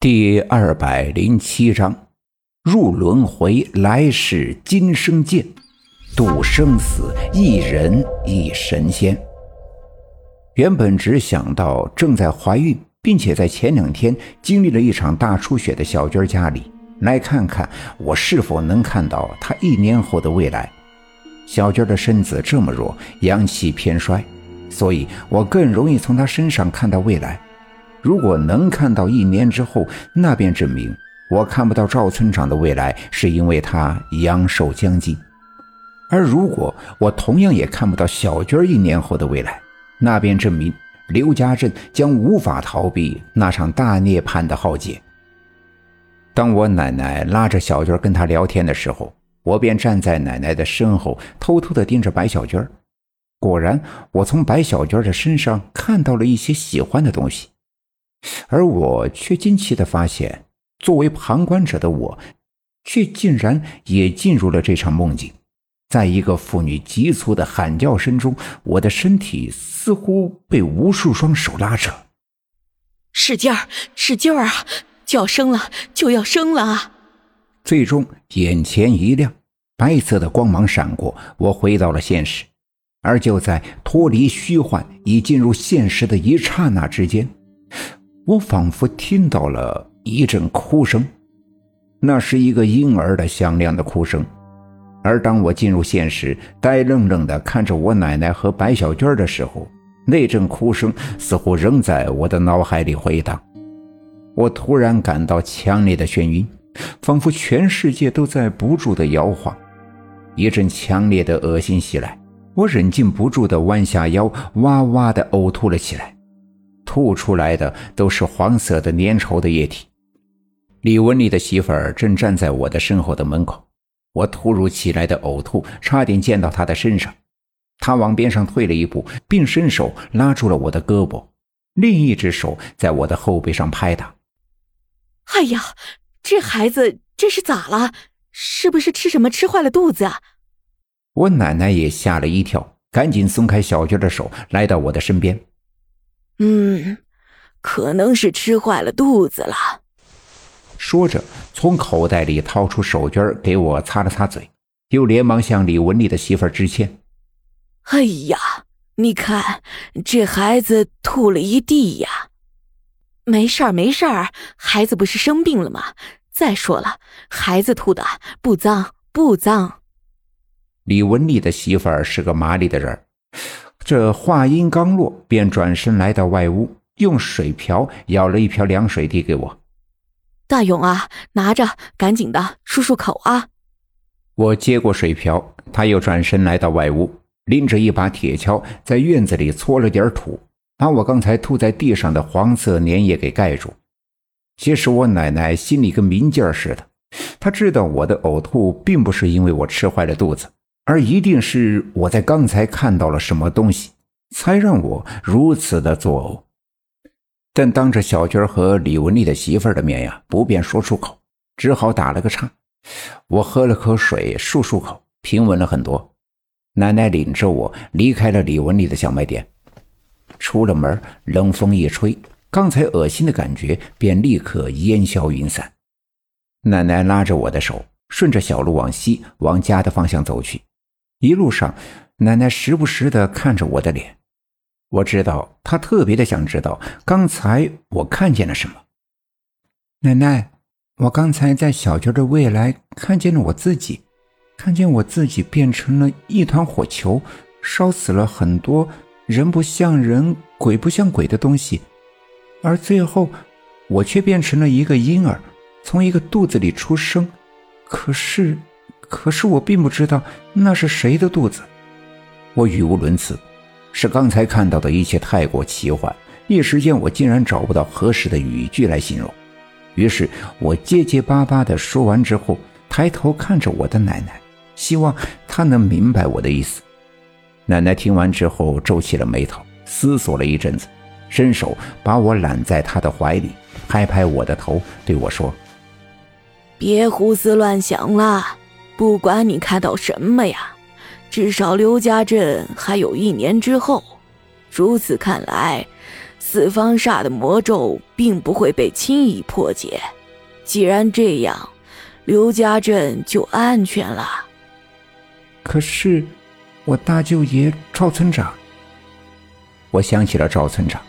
第二百零七章：入轮回，来世今生见，度生死，一人一神仙。原本只想到正在怀孕，并且在前两天经历了一场大出血的小娟家里，来看看我是否能看到她一年后的未来。小娟的身子这么弱，阳气偏衰，所以我更容易从她身上看到未来。如果能看到一年之后，那便证明我看不到赵村长的未来，是因为他阳寿将尽；而如果我同样也看不到小娟一年后的未来，那便证明刘家镇将无法逃避那场大涅槃的浩劫。当我奶奶拉着小娟跟他聊天的时候，我便站在奶奶的身后，偷偷地盯着白小娟。果然，我从白小娟的身上看到了一些喜欢的东西。而我却惊奇地发现，作为旁观者的我，却竟然也进入了这场梦境。在一个妇女急促的喊叫声中，我的身体似乎被无数双手拉扯。使劲儿，使劲儿啊！就要生了，就要生了啊！最终，眼前一亮，白色的光芒闪过，我回到了现实。而就在脱离虚幻，已进入现实的一刹那之间。我仿佛听到了一阵哭声，那是一个婴儿的响亮的哭声。而当我进入现实，呆愣愣地看着我奶奶和白小娟的时候，那阵哭声似乎仍在我的脑海里回荡。我突然感到强烈的眩晕，仿佛全世界都在不住地摇晃。一阵强烈的恶心袭来，我忍禁不住地弯下腰，哇哇地呕吐了起来。吐出来的都是黄色的粘稠的液体。李文丽的媳妇儿正站在我的身后的门口，我突如其来的呕吐差点溅到她的身上，她往边上退了一步，并伸手拉住了我的胳膊，另一只手在我的后背上拍打。哎呀，这孩子这是咋了？是不是吃什么吃坏了肚子啊？我奶奶也吓了一跳，赶紧松开小娟的手，来到我的身边。嗯，可能是吃坏了肚子了。说着，从口袋里掏出手绢给我擦了擦嘴，又连忙向李文丽的媳妇儿致歉：“哎呀，你看这孩子吐了一地呀！没事儿，没事儿，孩子不是生病了吗？再说了，孩子吐的不脏，不脏。”李文丽的媳妇儿是个麻利的人。这话音刚落，便转身来到外屋，用水瓢舀了一瓢凉水递给我。大勇啊，拿着，赶紧的漱漱口啊！我接过水瓢，他又转身来到外屋，拎着一把铁锹，在院子里搓了点土，把我刚才吐在地上的黄色粘液给盖住。其实我奶奶心里跟明镜似的，她知道我的呕吐并不是因为我吃坏了肚子。而一定是我在刚才看到了什么东西，才让我如此的作呕。但当着小娟和李文丽的媳妇儿的面呀，不便说出口，只好打了个岔。我喝了口水，漱漱口，平稳了很多。奶奶领着我离开了李文丽的小卖店，出了门，冷风一吹，刚才恶心的感觉便立刻烟消云散。奶奶拉着我的手，顺着小路往西，往家的方向走去。一路上，奶奶时不时的看着我的脸，我知道她特别的想知道刚才我看见了什么。奶奶，我刚才在小娟的未来看见了我自己，看见我自己变成了一团火球，烧死了很多人不像人、鬼不像鬼的东西，而最后我却变成了一个婴儿，从一个肚子里出生。可是。可是我并不知道那是谁的肚子，我语无伦次，是刚才看到的一切太过奇幻，一时间我竟然找不到合适的语句来形容。于是我结结巴巴地说完之后，抬头看着我的奶奶，希望她能明白我的意思。奶奶听完之后皱起了眉头，思索了一阵子，伸手把我揽在她的怀里，拍拍我的头，对我说：“别胡思乱想了。”不管你看到什么呀，至少刘家镇还有一年之后。如此看来，四方煞的魔咒并不会被轻易破解。既然这样，刘家镇就安全了。可是，我大舅爷赵村长，我想起了赵村长，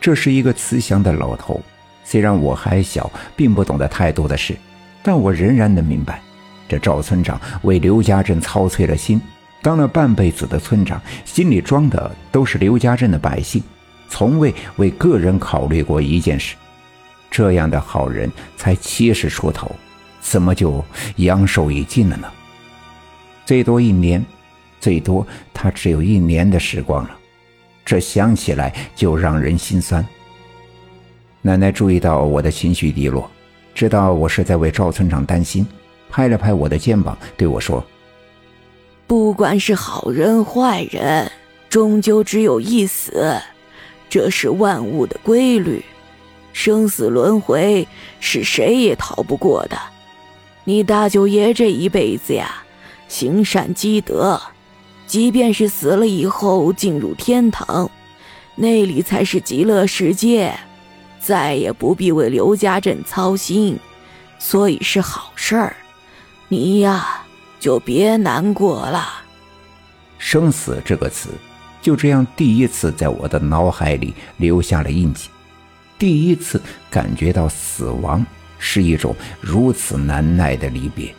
这是一个慈祥的老头。虽然我还小，并不懂得太多的事，但我仍然能明白，这赵村长为刘家镇操碎了心，当了半辈子的村长，心里装的都是刘家镇的百姓，从未为个人考虑过一件事。这样的好人才七十出头，怎么就阳寿已尽了呢？最多一年，最多他只有一年的时光了，这想起来就让人心酸。奶奶注意到我的情绪低落，知道我是在为赵村长担心，拍了拍我的肩膀，对我说：“不管是好人坏人，终究只有一死，这是万物的规律，生死轮回是谁也逃不过的。你大舅爷这一辈子呀，行善积德，即便是死了以后进入天堂，那里才是极乐世界。”再也不必为刘家镇操心，所以是好事儿。你呀，就别难过了。生死这个词，就这样第一次在我的脑海里留下了印记。第一次感觉到死亡是一种如此难耐的离别。